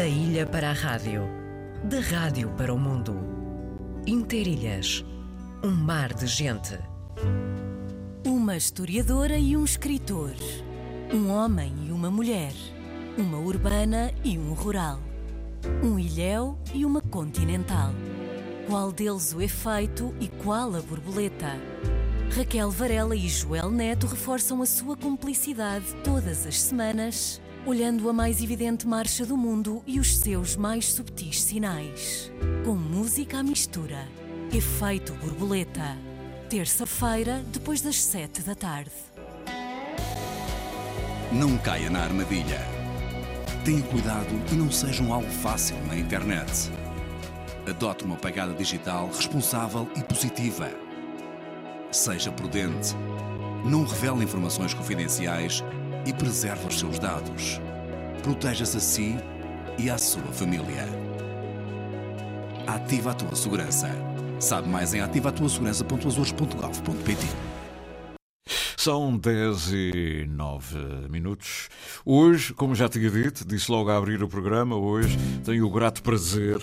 Da ilha para a rádio, da rádio para o mundo. Interilhas, um mar de gente. Uma historiadora e um escritor. Um homem e uma mulher. Uma urbana e um rural. Um ilhéu e uma continental. Qual deles o efeito e qual a borboleta? Raquel Varela e Joel Neto reforçam a sua cumplicidade todas as semanas, olhando a mais evidente marcha do mundo e os seus mais subtis sinais. Com música à mistura. Efeito borboleta. Terça-feira, depois das sete da tarde. Não caia na armadilha. Tenha cuidado e não seja um alvo fácil na internet. Adote uma pegada digital responsável e positiva. Seja prudente. Não revele informações confidenciais e preserve os seus dados. Proteja-se a si e à sua família. Ativa a tua segurança. Sabe mais em ativatuasegurança.azores.gov.pt São 10 e 9 minutos. Hoje, como já tinha dito, disse logo a abrir o programa, hoje tenho o grato prazer,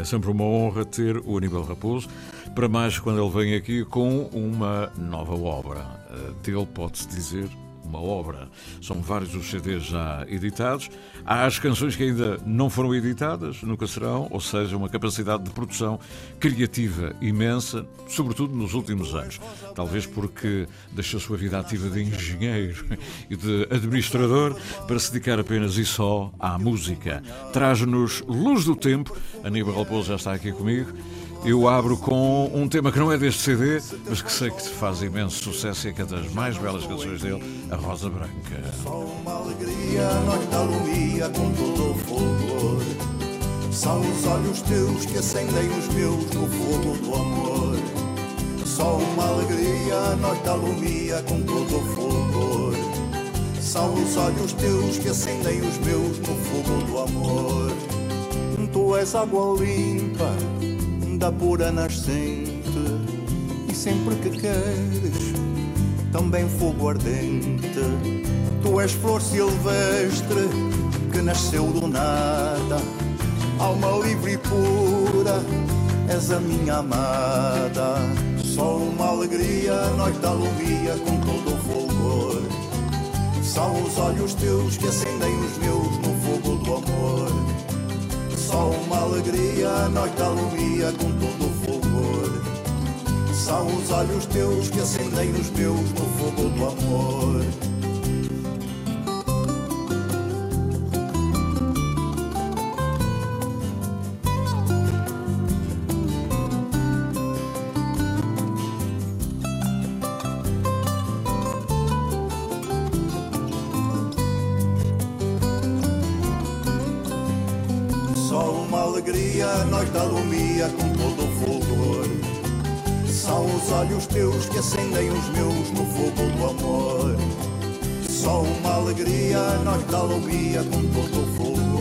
é sempre uma honra ter o Aníbal Raposo, para mais quando ele vem aqui com uma nova obra. Dele pode-se dizer uma obra. São vários os CDs já editados. Há as canções que ainda não foram editadas, nunca serão, ou seja, uma capacidade de produção criativa imensa, sobretudo nos últimos anos. Talvez porque deixou sua vida ativa de engenheiro e de administrador para se dedicar apenas e só à música. Traz-nos Luz do Tempo. Aníbal Raposo já está aqui comigo. Eu abro com um tema que não é deste CD, mas que sei que faz imenso sucesso e é que é das mais belas canções dele, A Rosa Branca. Só uma alegria, com todo o fulgor. São os olhos teus que acendem os meus no fogo do amor. Só uma alegria, com todo o fulgor. São os olhos teus que acendem os meus no fogo do amor. Tu és água limpa da pura nascente e sempre que queres também fogo ardente. Tu és flor silvestre que nasceu do nada, alma livre e pura, és a minha amada. Só uma alegria, noite da alumia com todo o fulgor. São os olhos teus que acendem os meus no fogo do amor. Só uma alegria, noite da alumia com todo o fulgor. São os olhos teus que acendem os meus no fogo do amor. Uma alegria, noite da alumia com todo o fulgor. São os olhos teus que acendem os meus no fogo do amor. Só uma alegria, noite da alumia com todo o fulgor.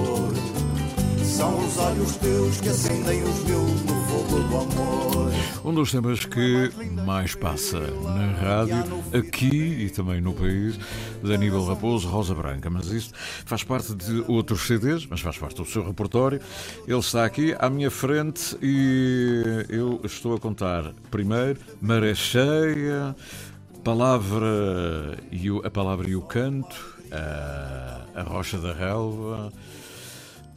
São os olhos teus que acendem os meus no fogo do amor. Um dos temas que mais passa na rádio, aqui e também no país, de Aníbal Raposo, Rosa Branca. Mas isto faz parte de outros CDs, mas faz parte do seu repertório. Ele está aqui à minha frente e eu estou a contar primeiro Maré Cheia, Palavra e o, a Palavra e o Canto, a, a Rocha da Relva,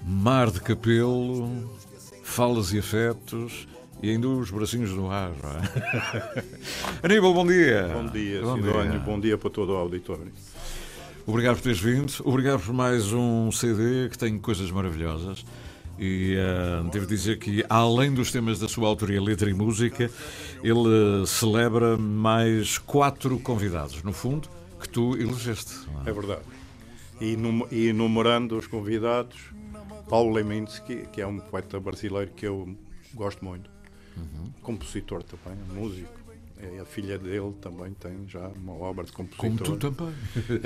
Mar de Capelo, Falas e Afetos e ainda os bracinhos no ar. é? Aníbal, bom dia. Bom dia, Bom Sidónio. dia. Bom dia para todo o auditório. Obrigado por teres vindo. Obrigado por mais um CD que tem coisas maravilhosas. E eh, devo dizer que, além dos temas da sua autoria, letra e música, ele celebra mais quatro convidados, no fundo, que tu elegeste. é? É verdade. E, num- e enumerando os convidados, Paulo Leminski, que é um poeta brasileiro que eu gosto muito, Uhum. compositor também, músico. É, a filha dele também tem já uma obra de Como compositor. tu também.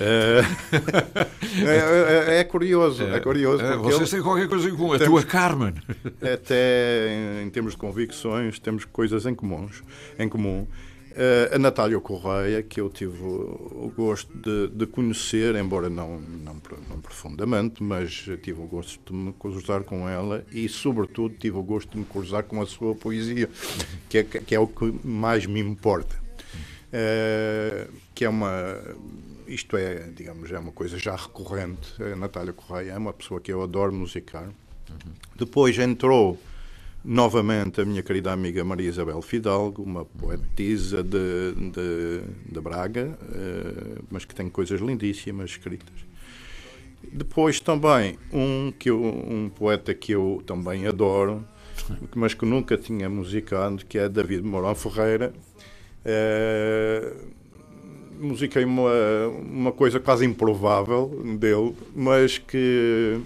É, é- é- é curioso, é, curioso. Porque vocês têm qualquer coisa em comum. A Temos- tua Carmen. até em, em termos de convicções temos coisas em comuns em comum a Natália Correia, que eu tive o, gosto de, de, conhecer, embora não, não, não, profundamente, mas tive o gosto de me cruzar com ela e, sobretudo, tive o gosto de me cruzar com a sua poesia, que é, que é o que mais me importa. Uh, que é uma. Isto é, digamos, é uma coisa já recorrente. A Natália Correia é uma pessoa que eu adoro musicar. Uhum. Depois entrou novamente a minha querida amiga Maria Isabel Fidalgo, uma poetisa de, de, de Braga, uh, mas que tem coisas lindíssimas escritas. Depois também um, que eu, um poeta que eu também adoro, mas que nunca tinha musicado, que é David Mourão Ferreira. Uh, musiquei uma, uma coisa quase improvável dele, mas que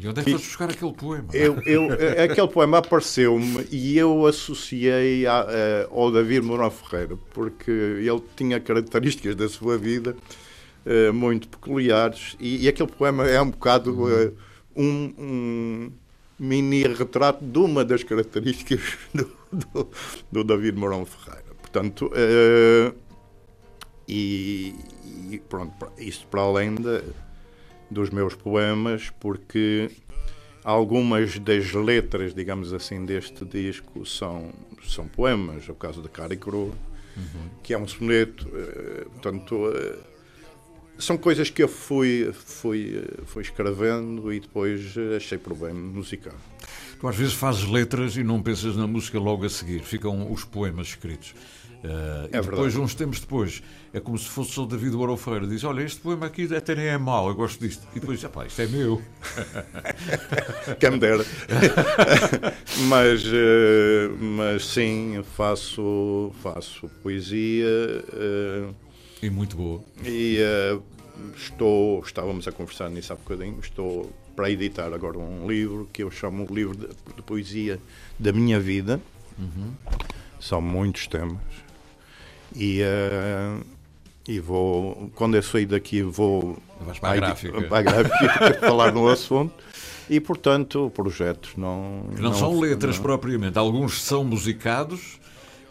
e onde é que foste buscar aquele poema? Eu, eu, aquele poema apareceu-me e eu associei a, a, ao David Mourão Ferreira, porque ele tinha características da sua vida uh, muito peculiares e, e, aquele poema é um bocado uh, um, um, mini retrato de uma das características do, do, do David Mourão Ferreira. Portanto, uh, e, e, pronto, isso para além de dos meus poemas, porque algumas das letras, digamos assim, deste disco são, são poemas. É o caso da Cara e Cruz, uhum. que é um soneto. Uh, portanto, uh, são coisas que eu fui, fui, fui escrevendo e depois achei por bem musicar. Tu às vezes fazes letras e não pensas na música logo a seguir, ficam os poemas escritos. Uh, é e depois, verdade. uns tempos depois, é como se fosse o David Barão Feira. Diz: Olha, este poema aqui até nem é mau, eu gosto disto. E depois, pá, isto é meu. Quem me dera. mas, uh, mas sim, faço, faço poesia. Uh, e muito boa. E estou, estávamos a conversar nisso há bocadinho, estou para editar agora um livro que eu chamo o livro de, de poesia da minha vida. Uhum. São muitos temas e, uh, e vou, quando eu sair daqui, vou Vais para a gráfica, para a gráfica falar no assunto. E, portanto, projetos não. Que não, não são letras não. propriamente. Alguns são musicados,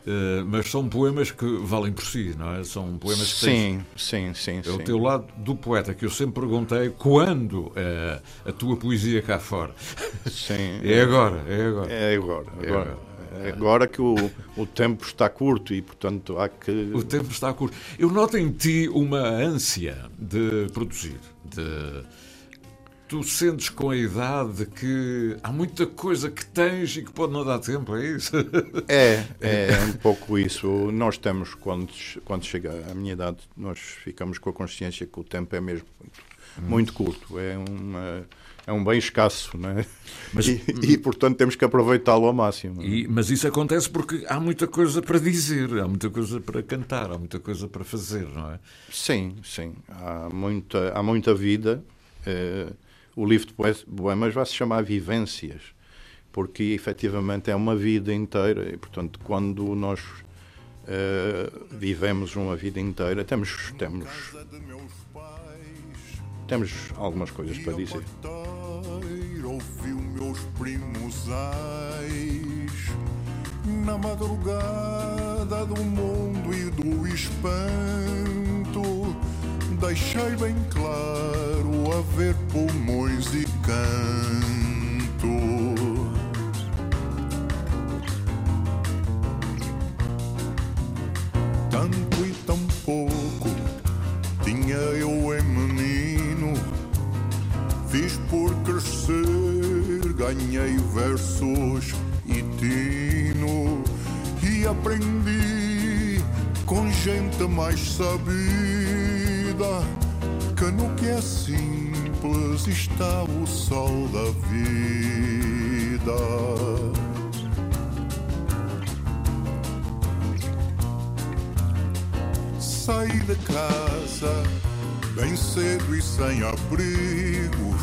uh, mas são poemas que valem por si, não é? São poemas que Sim, tens... sim, sim. É sim. o teu lado do poeta, que eu sempre perguntei quando uh, a tua poesia cá fora. Sim. é agora, é agora. É agora. É agora. agora. Agora que o, o tempo está curto e, portanto, há que. O tempo está curto. Eu noto em ti uma ânsia de produzir, de tu sentes com a idade que há muita coisa que tens e que pode não dar tempo, é isso? É, é um pouco isso. Nós temos, quando, quando chega a minha idade, nós ficamos com a consciência que o tempo é mesmo muito, muito curto. É uma é um bem escasso, não é? Mas, e, e, portanto temos que aproveitá-lo ao máximo. E, mas isso acontece porque há muita coisa para dizer, há muita coisa para cantar, há muita coisa para fazer, não é? Sim, sim. Há muita, há muita vida. Uh, o livro de poemas vai se chamar Vivências, porque efetivamente é uma vida inteira e, portanto, quando nós uh, vivemos uma vida inteira, temos, temos temos algumas coisas para dizer. Ouviu meus primos na madrugada do mundo e do espanto. Deixei bem claro haver pulmões e canto. Tanto e tão pouco tinha eu em Fiz por crescer, ganhei versos e tino. E aprendi com gente mais sabida que no que é simples está o sol da vida. Saí de casa bem cedo e sem abrigos.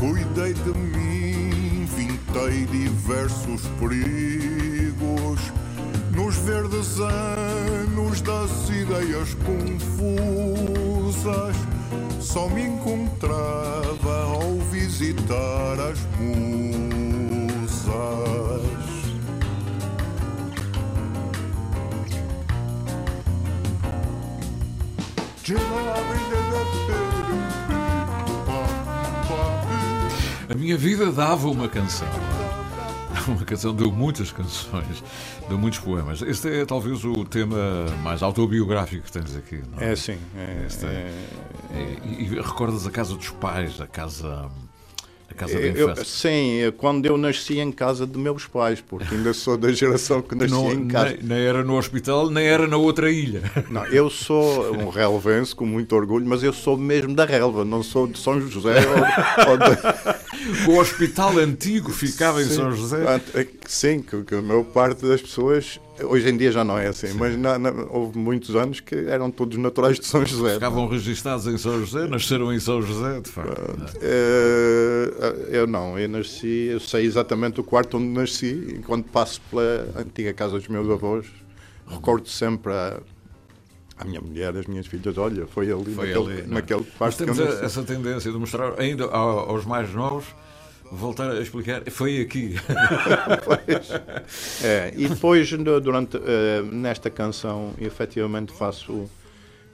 Cuidei de mim, vintei diversos perigos. Nos verdes anos luz das ideias confusas, só me encontrava ao visitar as musas. A minha vida dava uma canção. Uma canção deu muitas canções, deu muitos poemas. Este é talvez o tema mais autobiográfico que tens aqui. Não é? É sim. É, Este é- é- e, e recordas a casa dos pais, a casa, casa da eu- infância. sim, é quando eu nasci em casa de meus pais, porque ainda sou da geração que nasci Não, em casa. nem, nem era no hospital, nem era na outra ilha. Não, eu sou um relvense com muito orgulho, mas eu sou mesmo da relva, não sou de São José ou, ou de... O hospital antigo ficava em São José. É Sim, que, que a maior parte das pessoas, hoje em dia já não é assim, mas na- na- houve muitos anos que eram todos naturais de São José. Ficavam registados em São José, nasceram em São José, de facto. Eh, eu não, eu nasci, eu sei exatamente o quarto onde nasci, e quando passo pela antiga casa dos meus avós, recordo sempre a, a minha mulher, as minhas filhas, olha, foi ali, Foi naquele, ali, é? naquele eu temos a- essa tendência de mostrar ainda ao- aos mais novos, voltar a explicar, foi aqui. É, e depois, durante, eh, nesta canção, efetivamente faço,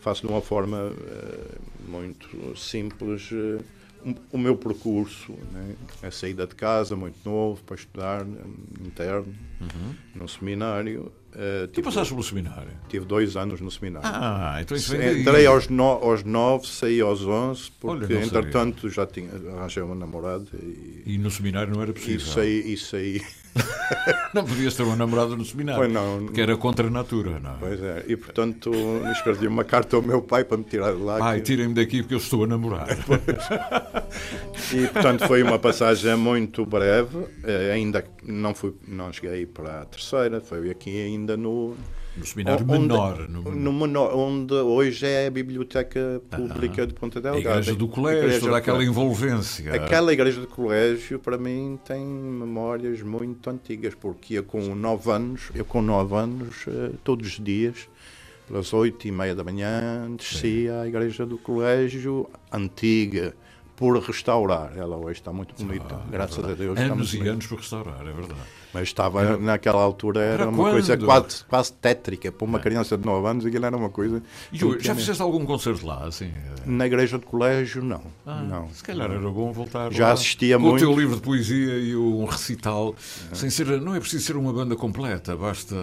faço de uma forma eh, muito simples eh, um- o meu percurso. Né? A saída de casa, muito novo, para estudar, interno, no seminário. Eh, Tu passaste pelo seminário. tive dois anos no seminário. Ah, então isso vem daí. Entrei aos, no, aos nove, saí aos onze, Olha, porque sabia. entretanto já tinha arranjei uma namorada e, E no seminário não era possível. saí, e saí. Não podias ter uma namorada no seminário. Pois não. Porque era contra a natura, não é? Pois é, e portanto escrevi uma carta ao meu pai para me tirar de lá. Ai, que- tirem-me daqui porque eu estou a namorar. E portanto foi uma passagem muito breve, eh, ainda não, fui, não cheguei para a terceira, foi aqui ainda no. No seminário onde- menor. No, no menor, onde hoje é a Biblioteca Pública de Ponta a Delgada. igreja do A colégio, igreja toda do aquela envolvência. Aquela igreja de colégio, para mim, tem memórias muito antigas, porque eu com nove anos, eu com nove anos, eh, todos os dias, pelas oito e meia da manhã, descia à igreja do colégio, antiga, por restaurar. Ela hoje está muito bonita, graças a Deus. Anos e bonita. anos por restaurar, é verdade. Mas estava, naquela altura, era, Era uma coisa quando? quase, quase tétrica. Para uma criança de nove anos, aquilo era uma coisa... E hoje, já fizeste algum concerto lá, assim? Na igreja de colégio, não. não. Se calhar era bom voltar Já lá, assistia com muito. o teu livro de poesia e um recital, sem ser, não é preciso ser uma banda completa, basta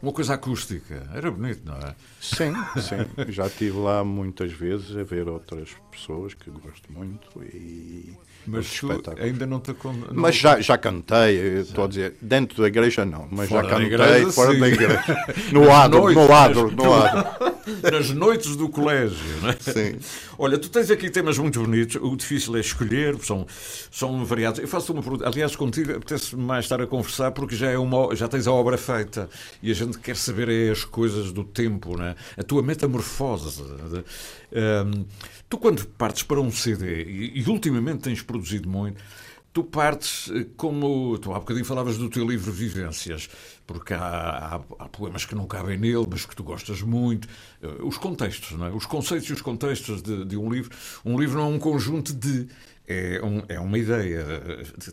uma coisa acústica. Era bonito, não é? Sim, sim. Já estive lá muitas vezes a ver outras pessoas que gosto muito e Mas tu ainda não te não- Mas já, já cantei, estou a dizer, dentro da igreja não, mas Fora já cantei igreja, fora sim. da igreja. No adro, no adro, no adro. nas noites do colégio, não é? Sim. Olha, tu tens aqui temas muito bonitos, o difícil é escolher, são, são variados. Eu faço uma pergunta, aliás, contigo apetece mais estar a conversar porque já, é uma, já tens a obra feita e a gente quer saber é as coisas do tempo, né? a tua metamorfose. Hum, tu, quando partes para um CD, e, e ultimamente tens produzido muito, Tu partes eh, como. Tu há bocadinho falavas do teu livro Vivências, porque há, há- há poemas que não cabem nele, mas que tu gostas muito. Eh, Os contextos, não é? Os conceitos e os contextos de, de um livro. Um livro não é um conjunto de. É, um- é uma ideia,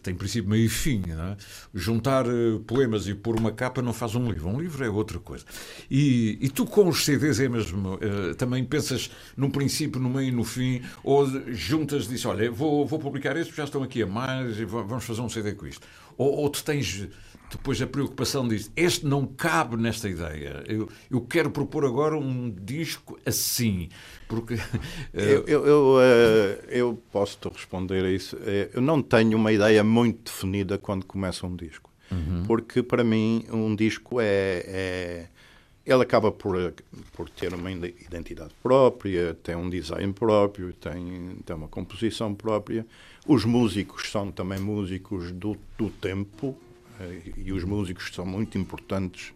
tem princípio, meio e fim. É? Juntar eh, poemas e pôr uma capa não faz um livro. Um livro é outra coisa. E, e tu com os CDs é mesmo. eh, também pensas no princípio, no meio e no fim, ou juntas disso, olha, vou, vou publicar estes, já estão aqui a mais e va- vamos fazer um CD com isto. Ou, ou tu tens depois a preocupação diz este não cabe nesta ideia. Eu, eu quero propor agora um disco assim, porque eh, Eu, eu, eu, eh, eu posso te responder a isso. Eh, Eu não tenho uma ideia muito definida quando começa um disco. Porque para mim um disco é, é- ele acaba por, por ter uma ide- identidade própria, tem um design próprio, tem, tem uma composição própria. Os músicos são também músicos do, do tempo e os músicos são muito importantes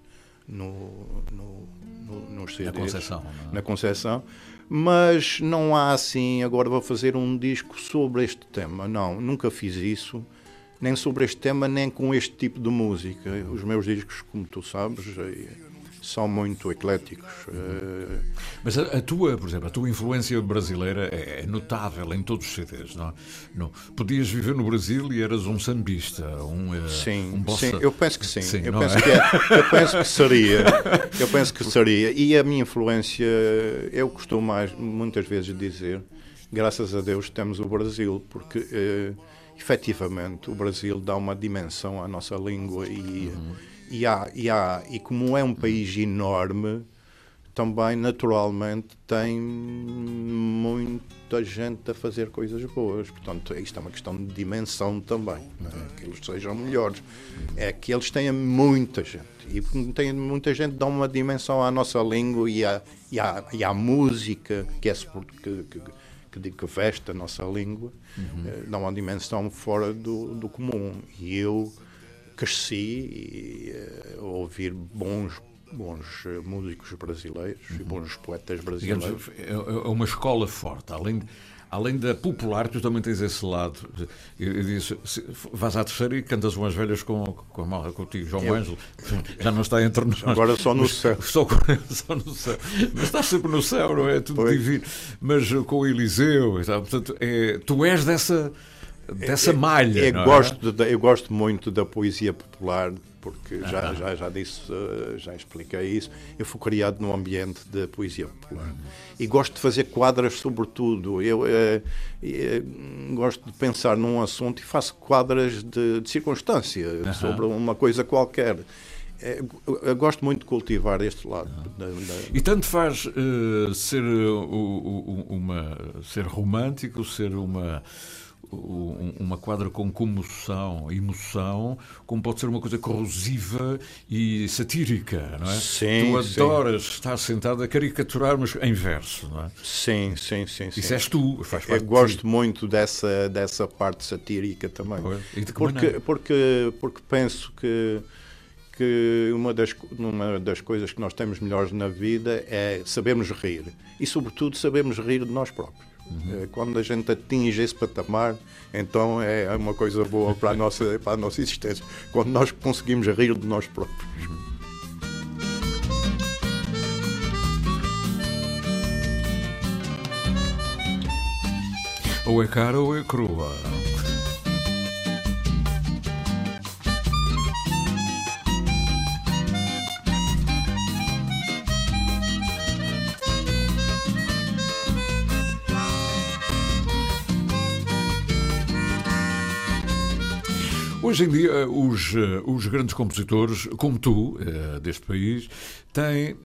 no, no, no, nos CDs. Concepção, não é? Na Conceição. Mas não há assim, agora vou fazer um disco sobre este tema. Não, nunca fiz isso. Nem sobre este tema, nem com este tipo de música. Os meus discos, como tu sabes, eh, são muito ecléticos. Eh, Mas a, a tua, por exemplo, a tua influência brasileira é, é notável em todos os CDs, não, é? não Podias viver no Brasil e eras um sambista, um, eh, Sim, um bossa... sim, eu penso que sim. eu, não penso é? que é- eu penso que seria. Eu penso que seria. E a minha influência, eu costumo mais, muitas vezes dizer, graças a Deus temos o Brasil, porque eh, efetivamente o Brasil dá uma dimensão à nossa língua e, uhum. E, há, e, há, e como é um país enorme, também naturalmente tem muita gente a fazer coisas boas. Portanto, isto é uma questão de dimensão também. É? Que eles sejam melhores. É que eles têm muita gente. E tem muita gente dá uma dimensão à nossa língua e à, e à, e à música, que é que, que, que, que veste a nossa língua, uhum. Eh, dá uma dimensão fora do, do comum. E eu cresci e, uh, ouvir bons bons eh, músicos brasileiros uhum. e bons poetas brasileiros. Digamos, é, é uma escola forte, além de, além da popular, tu também tens esse lado. Eu, disse, vais à terceira e cantas umas velhas com, com a malra contigo, João eu... Ângelo, já não está entre nós. Agora só no céu. Só, só, no céu. Mas estás sempre no céu, não é? Tudo Foi. divino. Mas com o Eliseu, portanto, é, tu és dessa, dessa malha. Eu, eu é? gosto de, eu gosto muito da poesia popular porque já, já, já disse, eh, já expliquei isso. Eu fui criado num ambiente de poesia popular. E gosto de fazer quadras, sobretudo. Eu é, é, gosto de pensar num assunto e faço quadras de, de circunstância, uhum. sobre uma coisa qualquer. É, eu gosto muito de cultivar este lado. Da, da... E tanto faz uh, ser, uh, uma, ser romântico, ser uma uma quadra com comoção, emoção, como pode ser uma coisa corrosiva e satírica, não é? Sim, tu adoras sim. estar sentado a caricaturar, mas em verso, não é? Sim, sim, sim. Isso és tu, faz parte Eu gosto de muito dessa, dessa parte satírica também. Porque, porque, porque penso que que uma das, uma das coisas que nós temos melhores na vida é sabermos rir. E, sobretudo, sabermos rir de nós próprios. Uhum. Quando a gente atinge esse patamar, então é uma coisa boa para a nossa, para a nossa existência. Quando nós conseguimos rir de nós próprios. Uhum. Ou é cara ou é crua. Hoje em dia, eh, os, eh, os grandes compositores, como tu, eh, deste país, têm,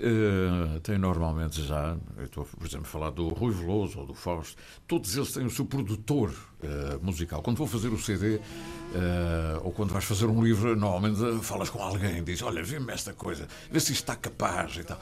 têm normalmente já, estou, por exemplo, a falar do Rui Veloso ou do Fausto, todos eles têm o seu produtor musical. Quando vou fazer o CD ou quando vais fazer um livro, normalmente falas com alguém, diz: Olha, vê-me esta coisa, vê se isto está capaz e tal.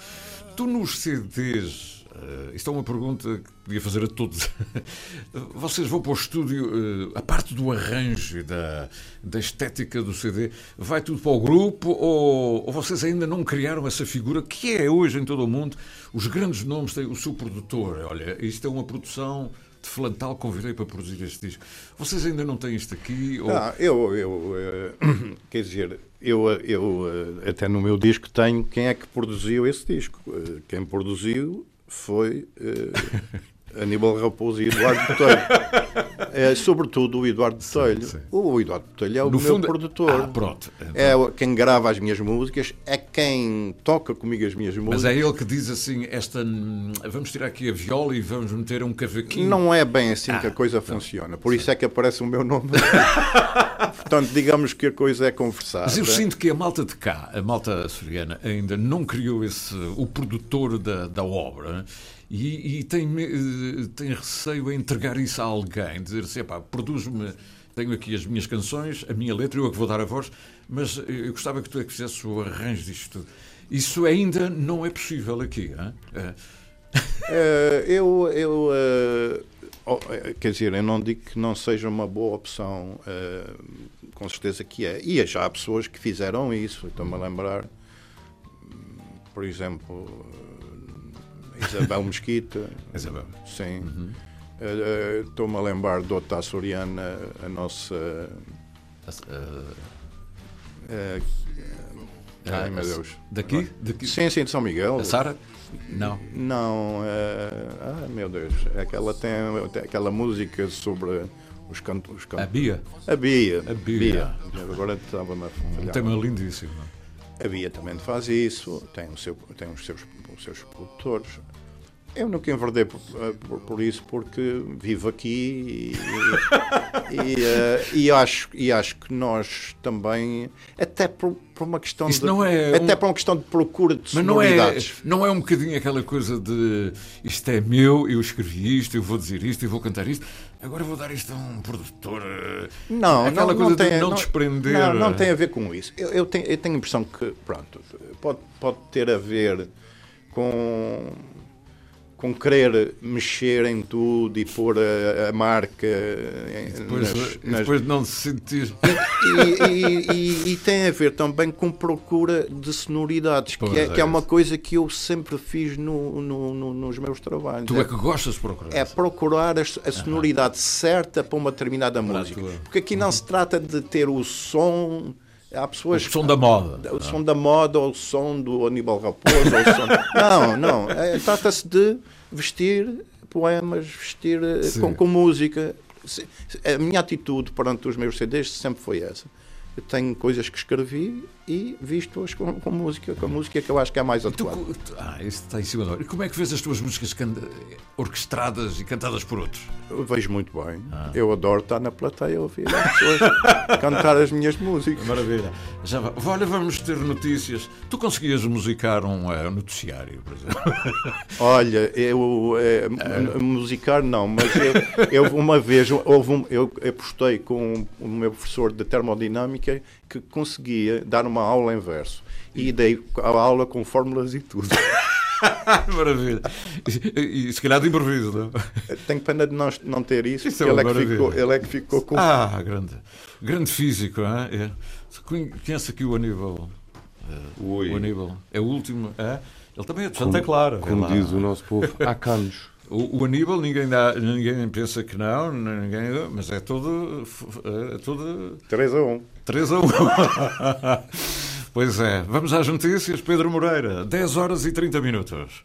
Tu nos CDs Uh, isto é uma pergunta que podia fazer a todos. Vocês vão para o estúdio, uh, a parte do arranjo e da, da estética do CD, vai tudo para o grupo ou, ou, vocês ainda não criaram essa figura que é hoje em todo o mundo? Os grandes nomes têm o seu produtor. Olha, isto é uma produção de Flantal, convidei para produzir este disco. Vocês ainda não têm isto aqui? Ou... Ah, eu, eu uh, quer dizer, eu, eu até no meu disco tenho quem é que produziu esse disco. Quem produziu foi uh, Aníbal Raposo e Eduardo Botelho. É, sobretudo o Eduardo Botelho. Sim, sim. O Eduardo Botelho é o no meu fundo... produtor. Ah, pronto. É quem grava as minhas músicas, é quem toca comigo as minhas músicas. Mas é ele que diz assim: esta, vamos tirar aqui a viola e vamos meter um cavaquinho. Não é bem assim ah, que a coisa então, funciona. Por isso é que aparece o meu nome. Portanto, digamos que a coisa é conversada. Mas eu sinto que a malta de cá, a malta açoriana, ainda não criou esse, o produtor da, da obra e, e tem, eh, tem receio em entregar isso a alguém, dizer assim, produz-me, tenho aqui as minhas canções, a minha letra, eu é que vou dar a voz, mas eu gostava que tu é que fizesse o arranjo disto tudo. Isso ainda não é possível aqui? É. Uh, eu, eu uh, oh, quer dizer, eu não digo que não seja uma boa opção, uh, com certeza que é. E já há pessoas que fizeram isso, estou-me a lembrar, por exemplo, Isabel Mesquita. Isabel. Sim. Uhum. Estou-me a lembrar de outra açoriana, a nossa. Uh, uh, ai meu Deus. Daqui? Daqui? Sim, sim, de São Miguel. A Sara? Não. Não. Uh, ah, meu Deus. Aquela tem, tem aquela música sobre os cantos. Os cantos. A Bia? A Bia. A Bia. Bia. Agora estava-me a falhar. Um tema lindíssimo. A Bia também faz isso, tem, o seu, tem os, seus, os seus produtores. Eu nunca enverdei por, eh, por, por isso porque vivo aqui e, e, uh, e, acho, e acho que nós também, até por, por uma questão Isso de. não é até um- por uma questão de procura de Mas não é, não é um bocadinho aquela coisa de isto é meu, eu escrevi isto, eu vou dizer isto, eu vou cantar isto, agora vou dar isto a um produtor. eh, Não, aquela não, coisa não tem, de não, desprender. Não, não tem a ver com isso. Eu, eu tenho, eu tenho a impressão que, pronto, pode, pode ter a ver com, com querer mexer em tudo e pôr a, a marca Depois, nas- e nas- depois não se sentir. e, e- e- tem a ver também com procura de sonoridades, que é, é que é uma isso. coisa que eu sempre fiz no- no- no- nos meus trabalhos. Tu é que gostas de procurar. É procurar a, a sonoridade certa para uma determinada música. tua. Porque aqui não se trata de ter o som. Há pessoas O som da moda. o som da moda ou o som do Aníbal Raposo. som... Não, não. É, Trata-se de vestir poemas, vestir eh, com, com música. A minha atitude perante os meus CDs sempre foi essa. Eu tenho coisas que escrevi e visto-as com, com música, com a música que eu acho que é mais adequada. tu- ah, isso está em cima da hora. E como é que vês as tuas músicas can- orquestradas e cantadas por outros? Eu vejo muito bem. Ah. Eu adoro estar na plateia a ouvir as pessoas cantar as minhas músicas. Maravilha. Já Olha, vamos ter notícias. Tu conseguias musicar um eh, noticiário, por exemplo? Olha, eu eh, m- musicar não, mas eu, eu uma vez houve um, eu apostei com o meu professor de termodinâmica que conseguia dar uma aula em verso e dei a aula com fórmulas e tudo. Maravilha. E, e se calhar de improviso, não? Tenho pena de não, não ter isso, Isso é ele, é que ficou, ele é que ficou com. Ah, grande. Grande físico, hein? é? Conhe- Conhece aqui o Aníbal? Oi. O Aníbal. É o último. É? Ele também é de Santa Clara. Como lá. diz o nosso povo, há canos. O, o Aníbal, ninguém, dá, ninguém pensa que não, ninguém, mas é todo. É todo 3 a 1. 3 a 1. pois é. Vamos às notícias. Pedro Moreira, 10 horas e 30 minutos.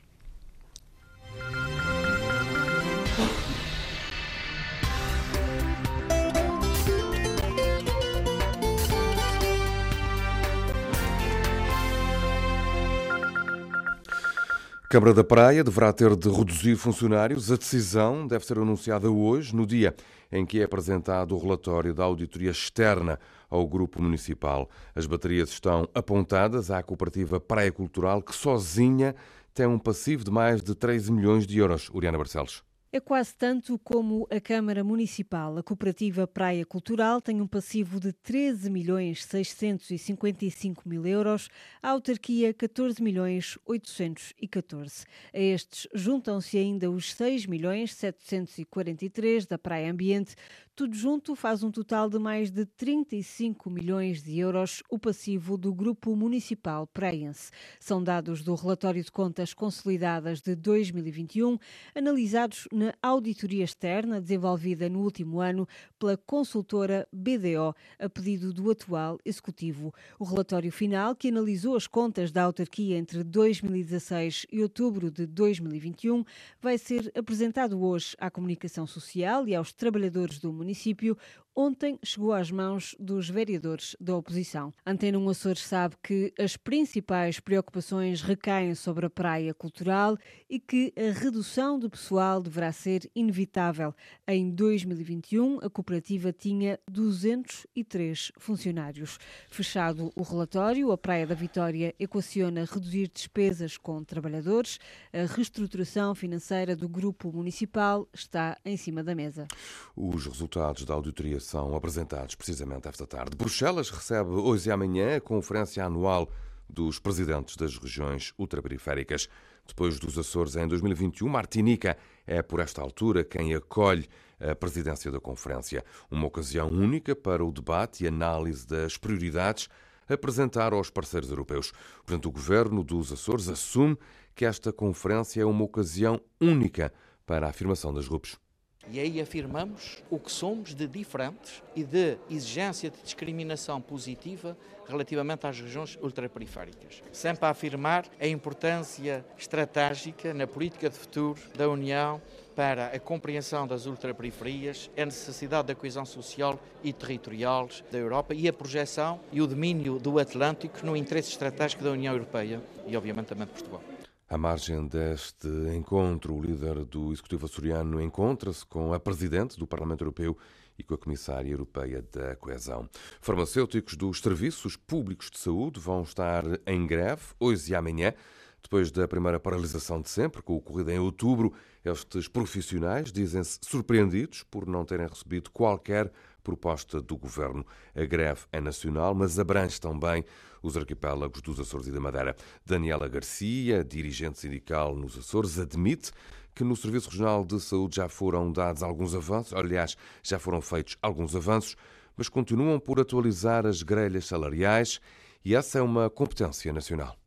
Câmara da Praia deverá ter de reduzir funcionários. A decisão deve ser anunciada hoje, no dia em que é apresentado o relatório da auditoria externa ao Grupo Municipal. As baterias estão apontadas à cooperativa Praia Cultural, que sozinha tem um passivo de mais de 13 milhões de euros. Uriana Barcelos. É quase tanto como a Câmara Municipal. A cooperativa Praia Cultural tem um passivo de 13 milhões 655 mil euros, a autarquia 14 milhões 814. A estes juntam-se ainda os 6 milhões 743 da Praia Ambiente. Tudo junto faz um total de mais de 35 milhões de euros o passivo do Grupo Municipal Praiense. São dados do relatório de contas consolidadas de 2021, analisados na auditoria externa desenvolvida no último ano pela consultora BDO, a pedido do atual executivo. O relatório final, que analisou as contas da autarquia entre 2016 e outubro de 2021, vai ser apresentado hoje à comunicação social e aos trabalhadores do município município, Ontem chegou às mãos dos vereadores da oposição. Antena 1 Açores sabe que as principais preocupações recaem sobre a praia cultural e que a redução de pessoal deverá ser inevitável. Em 2021, a cooperativa tinha 203 funcionários. Fechado o relatório, a Praia da Vitória equaciona reduzir despesas com trabalhadores. A reestruturação financeira do grupo municipal está em cima da mesa. Os resultados da auditoria são apresentados precisamente esta tarde. Bruxelas recebe hoje e amanhã a conferência anual dos presidentes das regiões ultraperiféricas. Depois dos Açores em 2021, Martinica é, por esta altura, quem acolhe a presidência da conferência. Uma ocasião única para o debate e análise das prioridades apresentar aos parceiros europeus. Portanto, o governo dos Açores assume que esta conferência é uma ocasião única para a afirmação das RUPs. E aí afirmamos o que somos de diferentes e de exigência de discriminação positiva relativamente às regiões ultraperiféricas. Sempre a afirmar a importância estratégica na política de futuro da União para a compreensão das ultraperiferias, a necessidade da coesão social e territorial da Europa e a projeção e o domínio do Atlântico no interesse estratégico da União Europeia e, obviamente, também de Portugal. À margem deste encontro, o líder do Executivo açoriano encontra-se com a Presidente do Parlamento Europeu e com a Comissária Europeia da Coesão. Farmacêuticos dos Serviços Públicos de Saúde vão estar em greve hoje e amanhã. Depois da primeira paralisação de sempre, com ocorrida em outubro, estes profissionais dizem-se surpreendidos por não terem recebido qualquer proposta do governo. A greve é nacional, mas abrange também os arquipélagos dos Açores e da Madeira. Daniela Garcia, dirigente sindical nos Açores, admite que no Serviço Regional de Saúde já foram dados alguns avanços, aliás, já foram feitos alguns avanços, mas continuam por atualizar as grelhas salariais e essa é uma competência nacional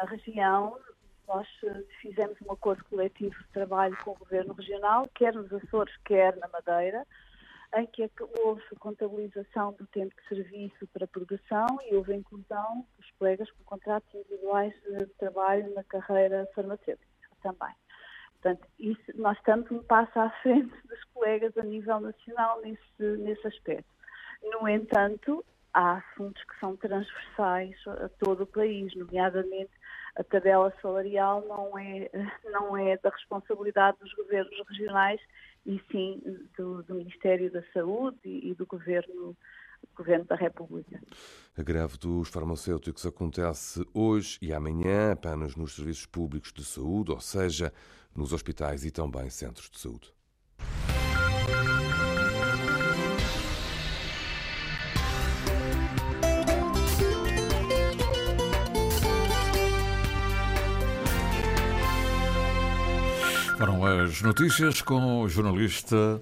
na região, nós eh, fizemos um acordo coletivo de trabalho com o Governo Regional, quer nos Açores, quer na Madeira, em que houve contabilização do tempo de serviço para produção e houve inclusão dos colegas com contratos individuais de trabalho na carreira farmacêutica também. Portanto, isso, nós estamos um passo à frente dos colegas a nível nacional nesse, nesse aspecto. No entanto, há assuntos que são transversais a todo o país, nomeadamente a tabela salarial não é, não é da responsabilidade dos governos regionais e sim do, do Ministério da Saúde e, e do Governo Governo da República. A greve dos farmacêuticos acontece hoje e amanhã apenas nos serviços públicos de saúde, ou seja, nos hospitais e também centros de saúde. Foram as notícias com o jornalista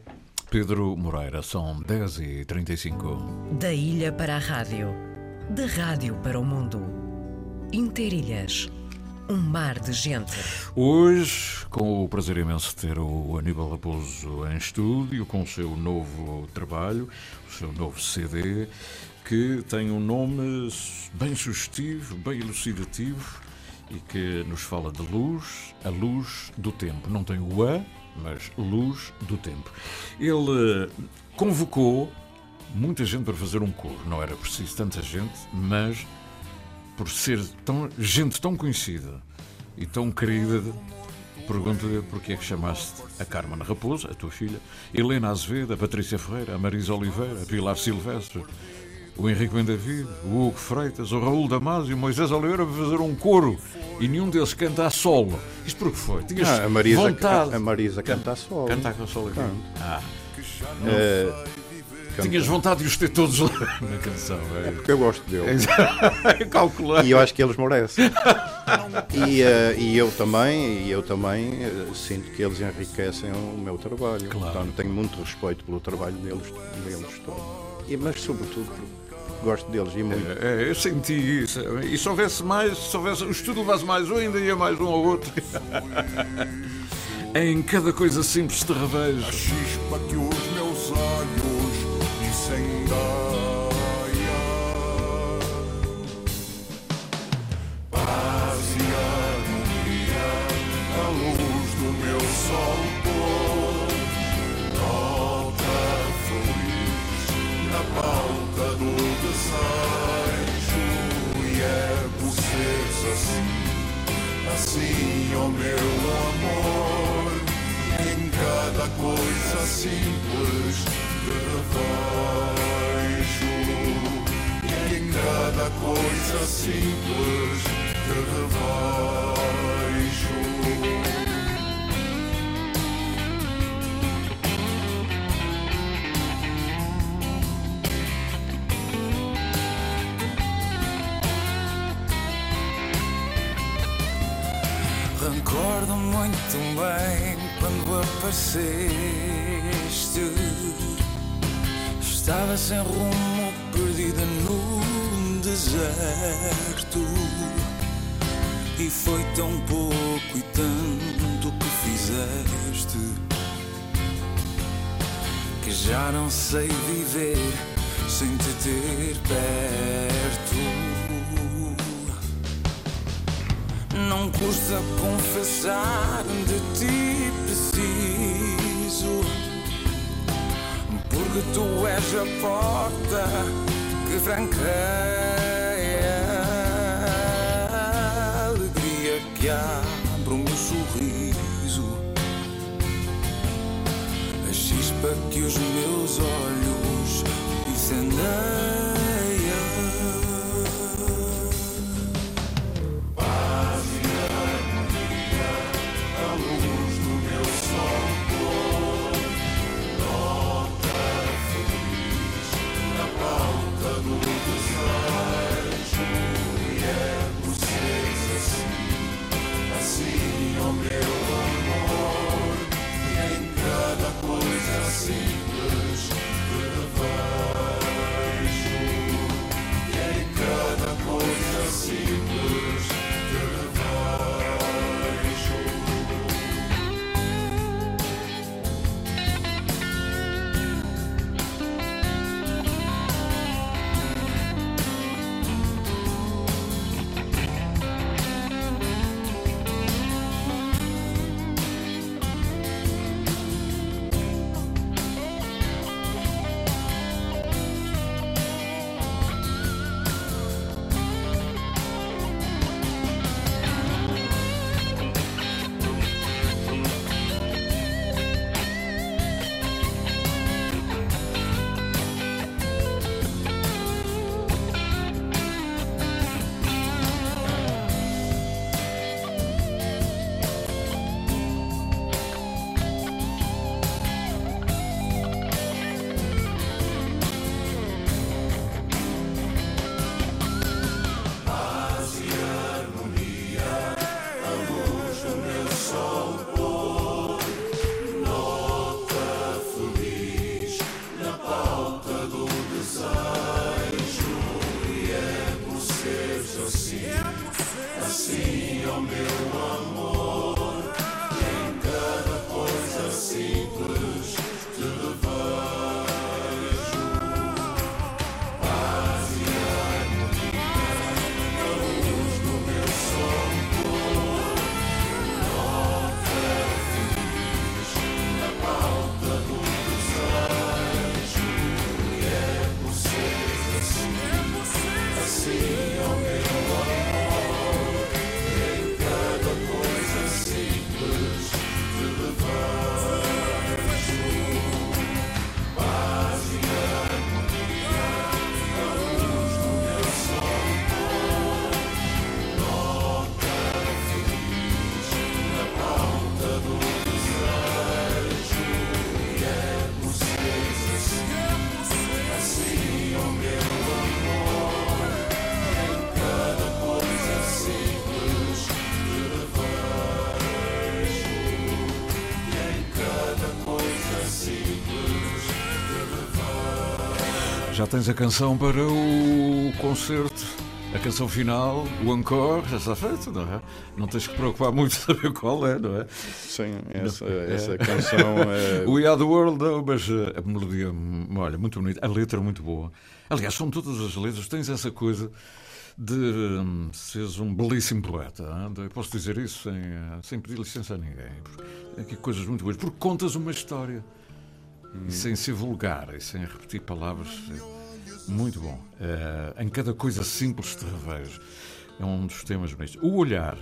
Pedro Moreira. São 10h35. Da ilha para a rádio, da rádio para o mundo. Interilhas. Um mar de gente. Hoje, com o prazer imenso de ter o Aníbal Raposo em estúdio, com o seu novo trabalho, o seu novo CD, que tem um nome bem sugestivo, bem elucidativo e que nos fala de luz, a luz do tempo. Não tem o A, mas luz do tempo. Ele eh, convocou muita gente para fazer um coro. Não era preciso tanta gente, mas por ser tão, gente tão conhecida e tão querida, pergunto-lhe porquê é que chamaste a Carmen Raposo, a tua filha, Helena Azevedo, a Patrícia Ferreira, a Marisa Oliveira, a Pilar Silvestre, o Henrique Bendavid, o Hugo Freitas, o Raul Damasio e o Moisés Oliveira para fazer um coro e nenhum deles canta a solo. Isto porque foi? Tinhas ah, a Marisa, vontade. A, a Marisa canta a solo. Canta a solo aqui. Ah. Uh, Tinhas vontade de os ter todos lá na canção. É, é porque eu gosto deles. Calculei. E eu acho que eles merecem. e, uh, e eu também, e eu também uh, sinto que eles enriquecem o meu trabalho. Claro. Portanto, tenho muito respeito pelo trabalho deles, deles todos. E, mas sobretudo gosto deles e muito. É, é, eu senti isso. E se houvesse mais, se houvesse, o estudo levasse mais um, ainda ia mais um ou outro. em cada coisa simples te revejo. A chispa que assim, ó meu amor, em cada coisa simples que revejo, em cada coisa simples que revejo. Recordo muito bem quando apareceste. Estava sem rumo, perdida no deserto. E foi tão pouco e tanto que fizeste que já não sei viver sem te ter perto. Não custa confessar de ti preciso, porque tu és a porta que franqueia. A alegria que abre o meu sorriso, a chispa que os meus olhos incendam. Tens a canção para o concerto, a canção final, o encore, já está feito, não é? Não tens que preocupar muito saber qual é, não é? Sim, essa, é. essa canção é. We Are the World, não, mas eh, a melodia, olha, muito bonita, a letra muito boa. Aliás, são todas as letras, tens essa coisa de hum, seres um belíssimo poeta. Hein? Eu posso dizer isso sem, eh, sem pedir licença a ninguém. Porque, aqui coisas muito boas, porque contas uma história. E sem ser vulgar e sem repetir palavras. Muito bom. Uh, em cada coisa simples te revejo. É um dos temas bonitos. O olhar.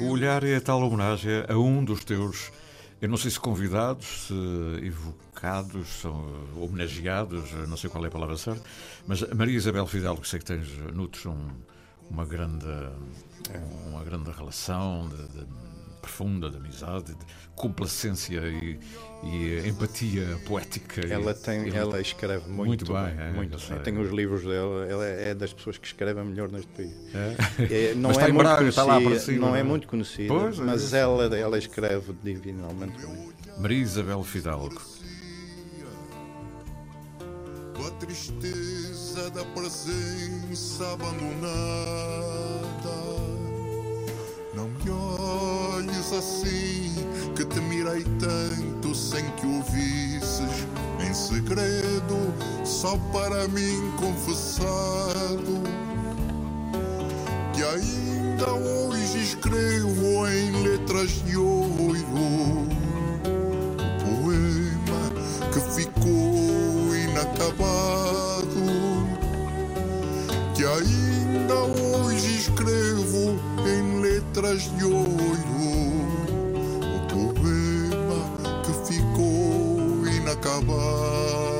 O olhar é a tal homenagem a um dos teus, eu não sei se convidados, se evocados, são homenageados, não sei qual é a palavra certa, mas Maria Isabel Fidalgo, que sei que tens, nutres um, uma grande uma grande relação de, de profunda de amizade, de complacência e, e empatia poética. Ela tem, e, ela escreve muito, muito bem. bem é, muito bem. Tenho os livros dela. Ela é das pessoas que escrevem melhor neste país. É? É, não mas é muito Braga, conhecida, cima, não é, é muito conhecida, pois, é mas ela, ela escreve divinalmente bem. Maria Isabel Fidalgo. Com a tristeza da presença abandonada não me olhes assim, que te mirei tanto sem que o visses em segredo, só para mim confessado. Que ainda hoje escrevo em letras de ouro o poema que ficou inacabado. Que ainda hoje escrevo em letras letras de ouro, o poema que ficou inacabado.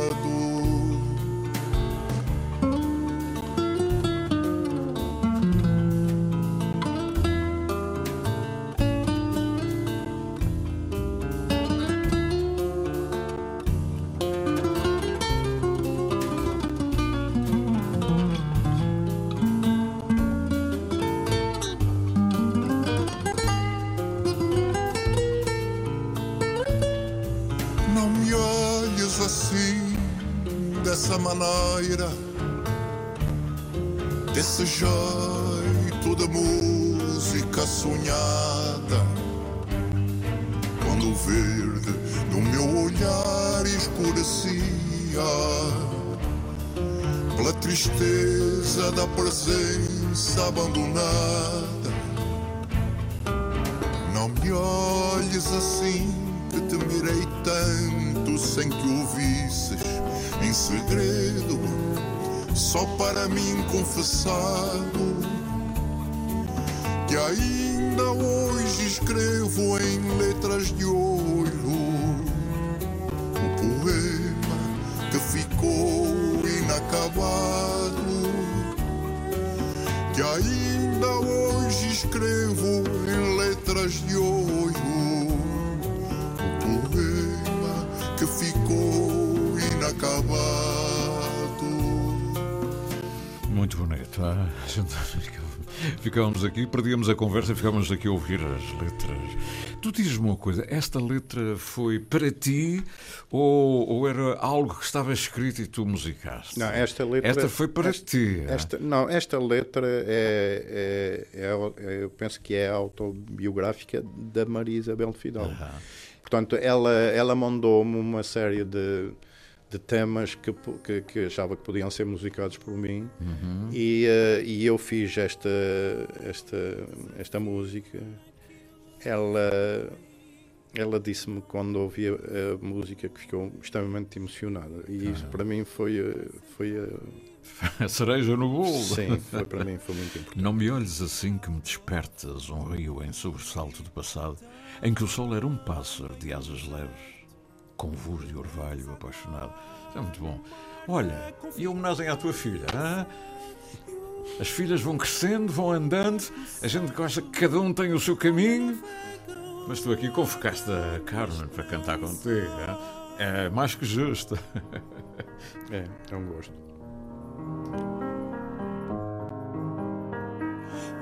Dessa maneira, desse jeito de música sonhada. Quando o verde do meu olhar escurecia, pela tristeza da presença abandonada. Não me olhes assim que te mirei tanto sem que o visses em segredo, só para mim confessado que ainda hoje escrevo em letras de ouro o poema que ficou inacabado, Ficávamos aqui, perdíamos a conversa e ficávamos aqui a ouvir as letras. Tu dizes-me uma coisa, esta letra foi para ti ou, ou, era algo que estava escrito e tu musicaste? Não, esta letra. Esta foi para esta, ti. é? Esta, não, esta letra é, é, é, eu penso que é autobiográfica da Maria Isabel de Fidalgo. Aham. Portanto, ela, ela mandou-me uma série de, de temas que, que, que achava que podiam ser musicados por mim Uhum. e, eh, e eu fiz esta, esta, esta música. Ela, ela disse-me quando ouvia a música que ficou extremamente emocionada e isso para mim foi, eh, foi eh, A cereja no bolo. sim, foi para mim foi muito importante. Não me olhes assim que me despertas um rio em sobressalto do passado, em que o sol era um pássaro de asas leves, com voz de orvalho apaixonado. Isso é muito bom. Olha, e a homenagem à tua filha? hã? As filhas vão crescendo, vão andando, a gente gosta que cada um tem o seu caminho, mas tu aqui convocaste a Carmen para cantar contigo. hã? É mais que justo. É, é um gosto.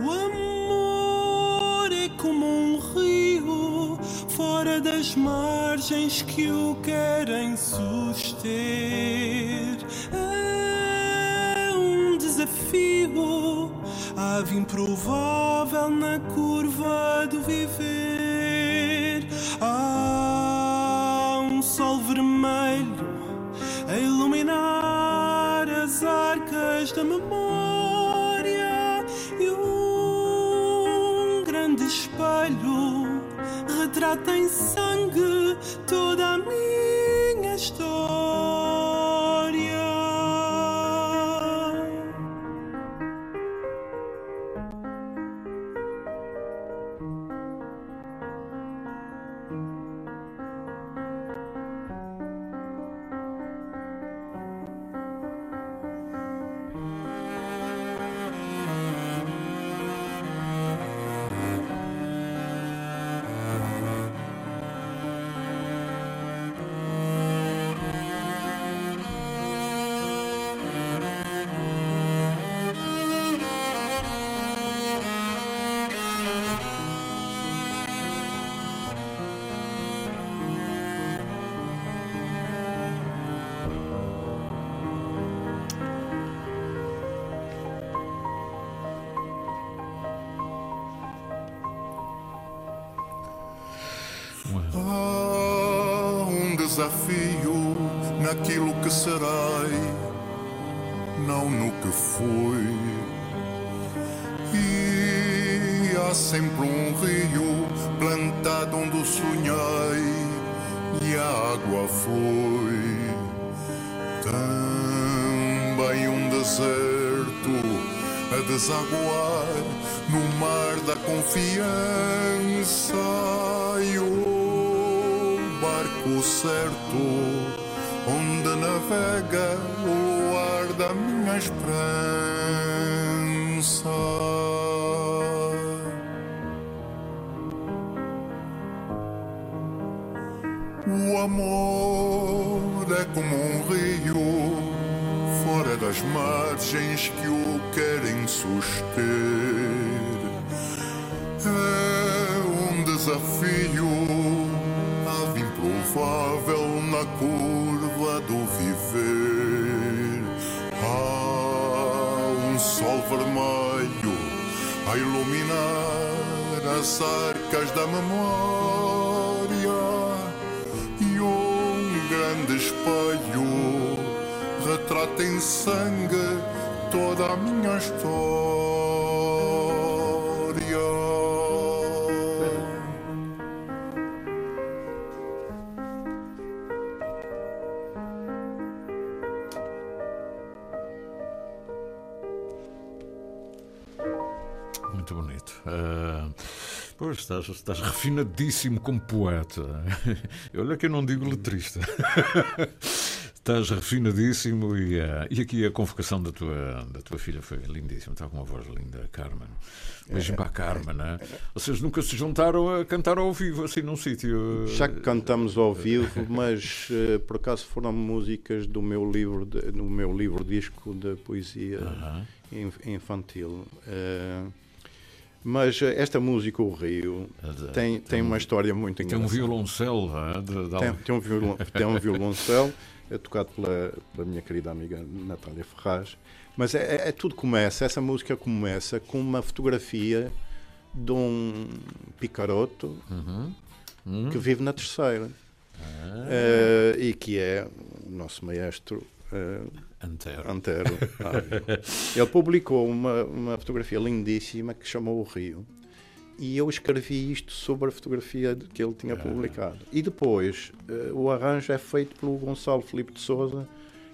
O amor é como um rio fora das margens que o querem suster. É um desafio, ave improvável na curva do viver. Há um sol vermelho a iluminar as arcas da memória e um grande espelho retrata em sangue toda a minha história. Desafio naquilo que serei, não no que fui. E há sempre um rio plantado onde sonhei e a água flui. Também um deserto a desaguar no mar da confiança barco certo onde navega o ar da minha esperança. O amor é como um rio fora das margens que o querem suster. É um desafio, inefável na curva do viver. Há um sol vermelho a iluminar as arcas da memória e um grande espelho retrata em sangue toda a minha história. Uh, pois estás, estás refinadíssimo como poeta. Olha que eu não digo letrista. Estás refinadíssimo e, uh, e aqui a convocação da tua, da tua filha foi lindíssima. Está com uma voz linda, Carmen. Beijinho para a Carmen, né? Vocês nunca se juntaram a cantar ao vivo, assim, num sítio. Já que cantamos ao vivo, mas uh, por acaso foram músicas do meu livro, de, do meu livro disco de poesia uh -huh. infantil. Uh, mas esta música, O Rio, tem, tem uma história muito engraçada. Tem um violoncelo. De... Tem, tem, um violon, tem um violoncelo, é tocado pela, pela minha querida amiga Natália Ferraz. Mas é, é, é, tudo começa, essa música começa com uma fotografia de um picaroto uhum. Uhum. que vive na terceira. Ah. Uh, e que é o nosso maestro uh, Antero. Antero. Ele publicou uma, uma fotografia lindíssima que chamou O Rio. E eu escrevi isto sobre a fotografia que ele tinha publicado. E depois, uh, o arranjo é feito pelo Gonçalo Felipe de Souza,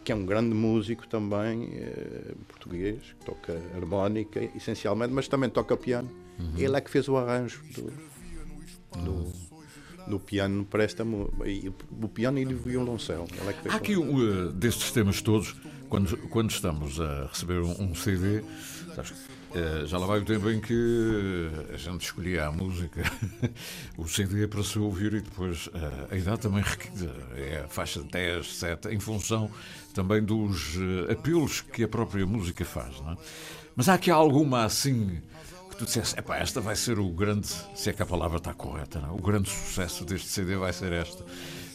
que é um grande músico também, uh, português, que toca harmónica essencialmente, mas também toca piano. Uhum. Ele é que fez o arranjo do, do, do piano para esta. O piano e o violoncelo. É Há aqui uh, destes temas todos, quando, quando estamos a receber um, um CD, sabes, uh, já lá vai o tempo em que a gente escolhia a música, o CD para se ouvir e depois uh, a idade também é a faixa de 10, 7, em função também dos apelos que a própria música faz. Não é? Mas há aqui alguma assim que tu disseste, epá, esta vai ser o grande, se é que a palavra está correta, não? É? o grande sucesso deste CD vai ser esta.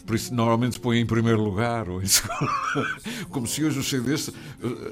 Por isso, normalmente se põe em primeiro lugar, ou em segundo. como se hoje os CDs,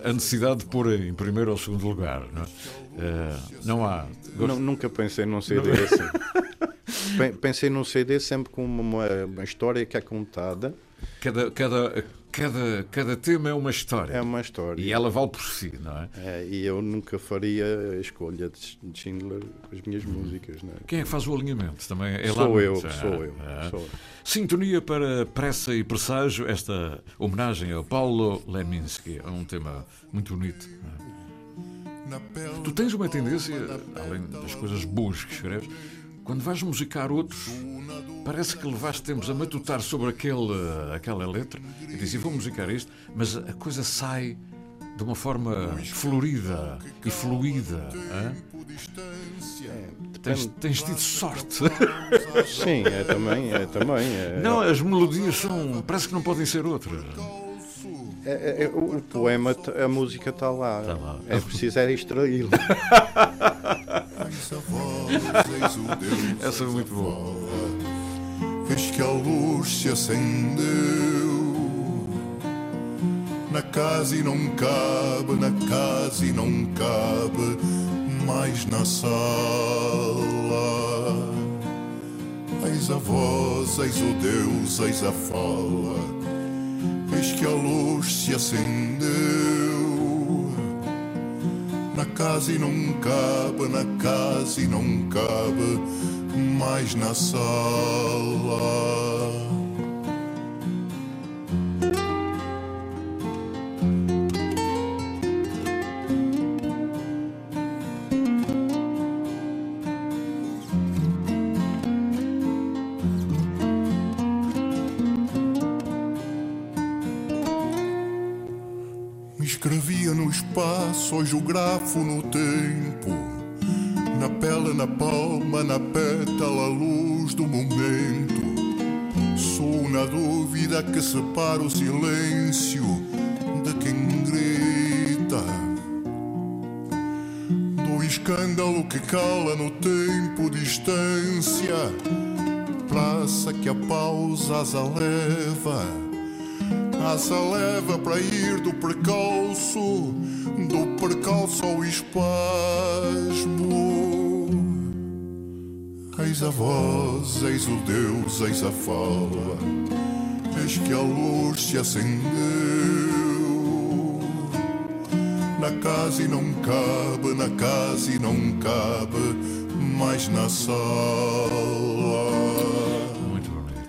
a necessidade de pôr em primeiro ou segundo lugar. Não, é? uh, não há. Nunca pensei num CD não. assim. Pensei num CD sempre com uma, uma história que é contada. Cada, cada, cada, cada tema é uma história. É uma história. E ela vale por si, não é? é e eu nunca faria a escolha de Schindler as minhas músicas. Não é? Quem é que faz o alinhamento? Também é sou, eu, sou, eu, é. sou eu. Sintonia para Pressa e Presságio, esta homenagem a Paulo Leminski. É um tema muito bonito. É? Tu tens uma tendência, além das coisas boas que escreves, quando vais musicar outros, parece que levaste tempos a matutar sobre aquele, aquela letra e dizes, vou musicar isto, mas a coisa sai de uma forma florida e fluida. É, tens, tens, tido sorte. Sim, é também. É também é... Não, as melodias são. parece que não podem ser outras. É, é, o poema, a música está lá. Tá lá. É preciso é extraí-lo. Essa é muito boa. Eis que a luz se acendeu na casa e não cabe, na casa e não cabe mais na sala. Eis a voz, eis o Deus, eis a fala. Eis que a luz se acendeu na casa e não cabe, na casa e não cabe mais na sala. Escrevia no espaço, hoje o grafo no tempo. Na pele, na palma, na pétala, luz do momento. Sou na dúvida que separa o silêncio de quem grita. Do escândalo que cala no tempo, distância. Praça que a pausa as aleva asa leva para ir do precalço, do percalça o espasmo. Eis a voz, eis o Deus, eis a fala, eis que a luz se acendeu. Na casa e não cabe, na casa e não cabe, mais na sala.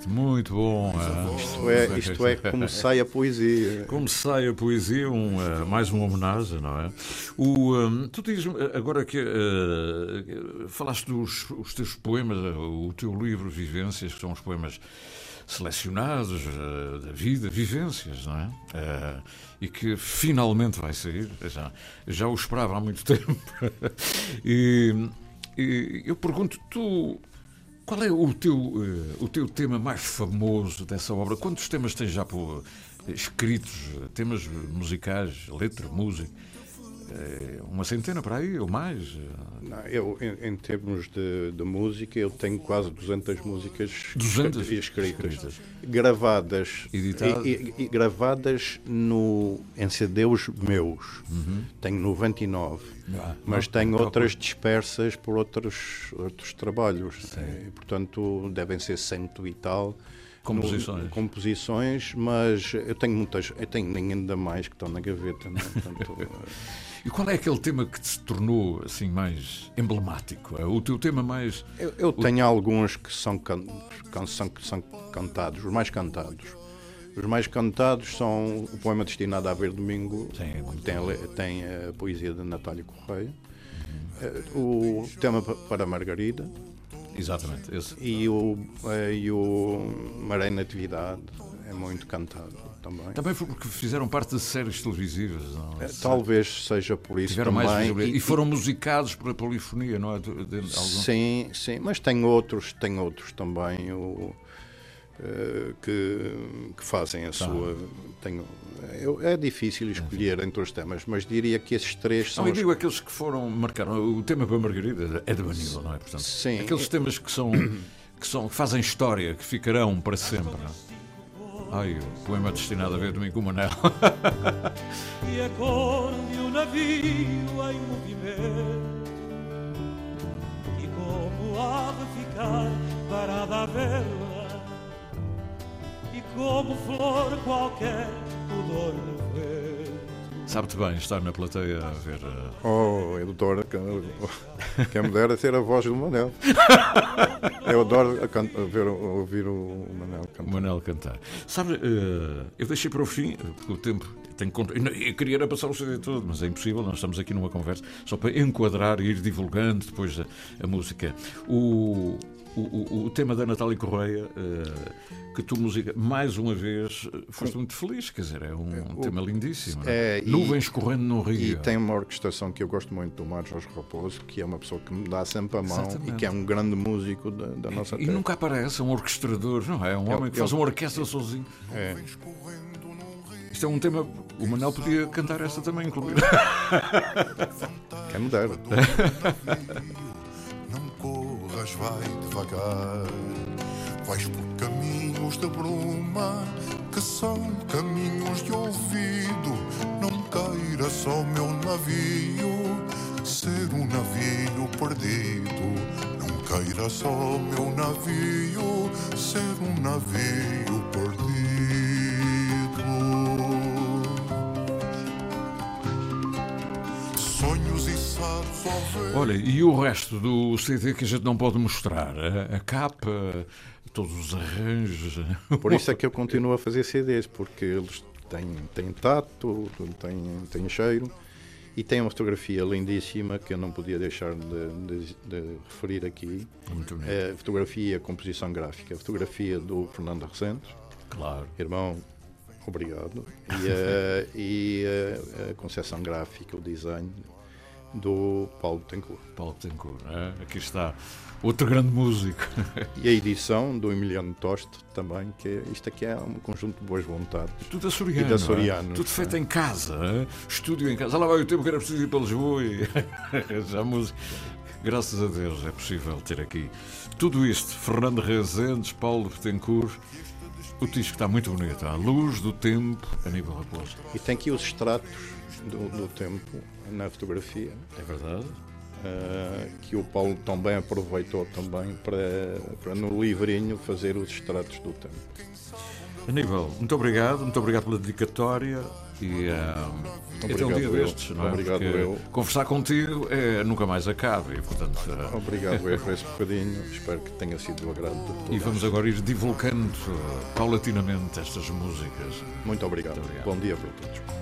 Muito bom. Isto é, isto é como sai a poesia. Como sai a poesia, um, uh, mais uma homenagem, não é? O, um, tu dizes agora que uh, falaste dos os teus poemas, o teu livro Vivências, que são os poemas selecionados uh, da vida, vivências, não é? Uh, e que finalmente vai sair. Já, já o esperava há muito tempo. e, e eu pergunto, tu qual é o teu, uh, o teu tema mais famoso dessa obra? Quantos temas tens já por, escritos? Temas musicais, letra, música? Eh, uma centena para aí ou mais? Não, eu, em, em termos de, de, música, eu tenho quase 200 músicas 200? escritas, escritas. gravadas Editadas? E, e, e, gravadas no, em CDs meus. Uhum. Tenho 99, ah, mas ah, tenho outras dispersas por outros, outros trabalhos. E, portanto, devem ser cento e tal. Composições. No, composições, mas eu tenho muitas, eu tenho ainda mais que estão na gaveta. Não? É? Portanto, E qual é aquele tema que te tornou assim mais emblemático? É o teu tema mais. Eu, eu tenho o... alguns que são, can... são, que são cantados, os mais cantados. Os mais cantados são o poema destinado a Ver Domingo, Sim, que tem, tem, a poesia de Natália Correia, uhum. o tema para Margarida. Exatamente, esse. E o, eh, e o Maré Natividade é muito cantado também. Também foi porque fizeram parte de séries televisivas. Não? É, talvez seja por isso Tiveram também. Mais e, e foram musicados pela polifonia, não é? De, de, de sim, sim, mas tem outros, tem outros também o, uh, que, que fazem a tá. sua. Tenho, é difícil escolher entre os temas, mas diria que esses três são. Não, eu digo aqueles que foram marcaram. O tema para Margarida é de Vanilla, não é? Portanto, Sim. Aqueles temas que são, que são que fazem história, que ficarão para sempre. Não é? Ai, o poema destinado a ver domingo o Manel. e a cor de um navio em movimento E como há de ficar parada a vela E como flor qualquer pudor de ver Sabe-te bem estar na plateia a ver. Uh... Oh, eu adoro. Quem me dera ser a voz do Manel. Eu adoro ver, ouvir o Manel cantar. O Manel cantar. Sabe, uh, eu deixei para o fim, porque o tempo tem conta. Eu queria passar o CD todo, mas é impossível. Nós estamos aqui numa conversa só para enquadrar e ir divulgando depois a, a música. O, o, o, o, tema da Natália Correia, uh, que tu música, mais uma vez, foste muito feliz, quer dizer, é um, um tema lindíssimo. É? é, Nuvens correndo no rio. E tem uma orquestração que eu gosto muito do Mário Jorge Raposo, que é uma pessoa que me dá sempre a mão Exatamente. e que é um grande músico da, da nossa terra. E nunca aparece um orquestrador, não é? Um homem que faz uma orquestra sozinho. É. Isto é um tema. O Manel podia cantar esta também, inclusive. Quem me dera. Mas vai devagar. Vais por caminhos de bruma, que são caminhos de ouvido. Não queira só meu navio ser um navio perdido. Não queira só meu navio ser um navio perdido. Olha, e o resto do CD que a gente não pode mostrar? A, a capa, todos os arranjos. Por isso é que eu continuo a fazer CDs, porque eles têm, têm tato, têm, têm cheiro e tem uma fotografia lindíssima que eu não podia deixar de, de, de referir aqui. Muito bem. É a fotografia, a composição gráfica, a fotografia do Fernando Resendes. Claro. Irmão, obrigado. E a, e a, a concepção gráfica, o design do Paulo Tencourt. Paulo Tencourt, é? aqui está outro grande músico. e a edição do Emiliano Toste também, que é, isto aqui é um conjunto de boas vontades. Tudo açoriano. E. É? Tudo feito é? em casa, é? estúdio em casa. Lá vai o tempo que era preciso ir para Lisboa e já música. Graças a Deus é possível ter aqui tudo isto. Fernando Rezendes, Paulo Betancourt. O disco está muito bonito. A luz do tempo, Aníbal Raposo. E tem aqui os extratos do, do tempo na fotografia. É verdade. Uh, que o Paulo também aproveitou também para, para no livrinho fazer os extratos do tempo. Aníbal, muito obrigado, muito obrigado pela dedicatória e uh, até um dia eu. destes, não é? Obrigado Porque eu. Conversar contigo é, nunca mais acaba e, portanto... Uh... Obrigado eu por esse bocadinho, espero que tenha sido do agrado de todos. E vamos agora ir divulgando paulatinamente estas músicas. Muito obrigado. muito obrigado. Bom dia para todos.